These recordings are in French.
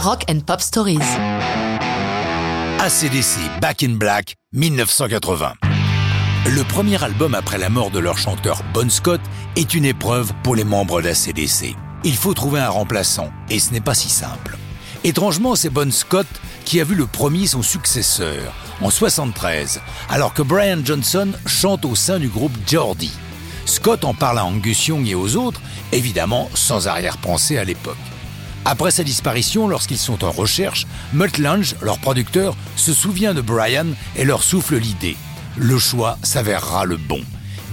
Rock and Pop Stories. ACDC Back in Black, 1980. Le premier album après la mort de leur chanteur Bon Scott est une épreuve pour les membres d'ACDC. Il faut trouver un remplaçant, et ce n'est pas si simple. Étrangement, c'est Bon Scott qui a vu le premier son successeur, en 73, alors que Brian Johnson chante au sein du groupe Geordie. Scott en parle à Angus Young et aux autres, évidemment sans arrière-pensée à l'époque. Après sa disparition, lorsqu'ils sont en recherche, Mutt Lange, leur producteur, se souvient de Brian et leur souffle l'idée. Le choix s'avérera le bon.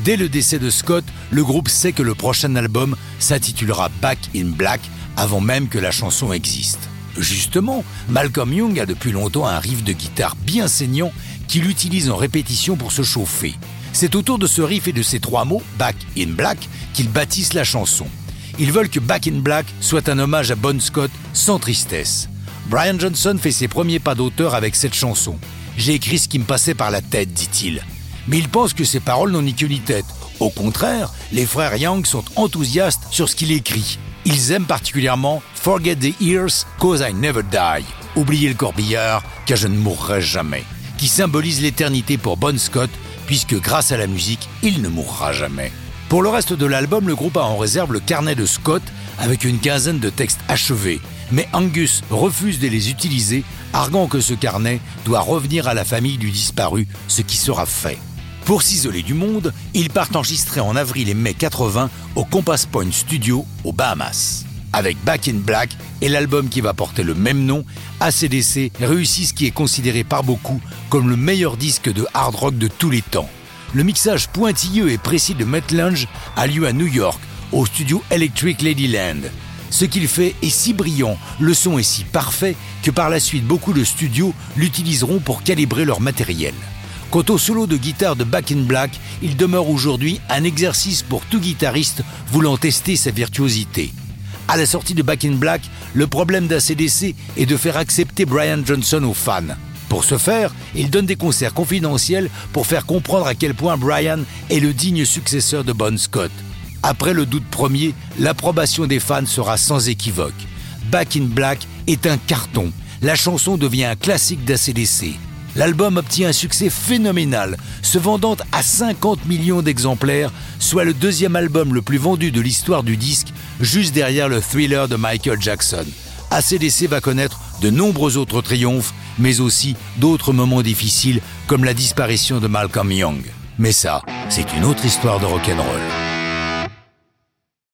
Dès le décès de Scott, le groupe sait que le prochain album s'intitulera Back in Black avant même que la chanson existe. Justement, Malcolm Young a depuis longtemps un riff de guitare bien saignant qu'il utilise en répétition pour se chauffer. C'est autour de ce riff et de ces trois mots, Back in Black, qu'ils bâtissent la chanson. Ils veulent que Back in Black soit un hommage à Bon Scott sans tristesse. Brian Johnson fait ses premiers pas d'auteur avec cette chanson. J'ai écrit ce qui me passait par la tête, dit-il. Mais il pense que ses paroles n'ont ni queue ni tête. Au contraire, les frères Young sont enthousiastes sur ce qu'il écrit. Ils aiment particulièrement Forget the Years, Cause I Never Die. Oubliez le corbillard, car je ne mourrai jamais. Qui symbolise l'éternité pour Bon Scott, puisque grâce à la musique, il ne mourra jamais. Pour le reste de l'album, le groupe a en réserve le carnet de Scott avec une quinzaine de textes achevés. Mais Angus refuse de les utiliser, arguant que ce carnet doit revenir à la famille du disparu, ce qui sera fait. Pour s'isoler du monde, ils partent enregistrer en avril et mai 80 au Compass Point Studio aux Bahamas. Avec Back in Black et l'album qui va porter le même nom, ACDC réussit ce qui est considéré par beaucoup comme le meilleur disque de hard rock de tous les temps. Le mixage pointilleux et précis de Matt Lange a lieu à New York, au studio Electric Ladyland. Ce qu'il fait est si brillant, le son est si parfait que par la suite beaucoup de studios l'utiliseront pour calibrer leur matériel. Quant au solo de guitare de Back in Black, il demeure aujourd'hui un exercice pour tout guitariste voulant tester sa virtuosité. À la sortie de Back in Black, le problème d'ACDC est de faire accepter Brian Johnson aux fans. Pour ce faire, il donne des concerts confidentiels pour faire comprendre à quel point Brian est le digne successeur de Bon Scott. Après le doute premier, l'approbation des fans sera sans équivoque. Back in Black est un carton. La chanson devient un classique d'ACDC. L'album obtient un succès phénoménal, se vendant à 50 millions d'exemplaires, soit le deuxième album le plus vendu de l'histoire du disque, juste derrière le thriller de Michael Jackson. ACDC va connaître de nombreux autres triomphes, mais aussi d'autres moments difficiles comme la disparition de Malcolm Young. Mais ça, c'est une autre histoire de rock'n'roll.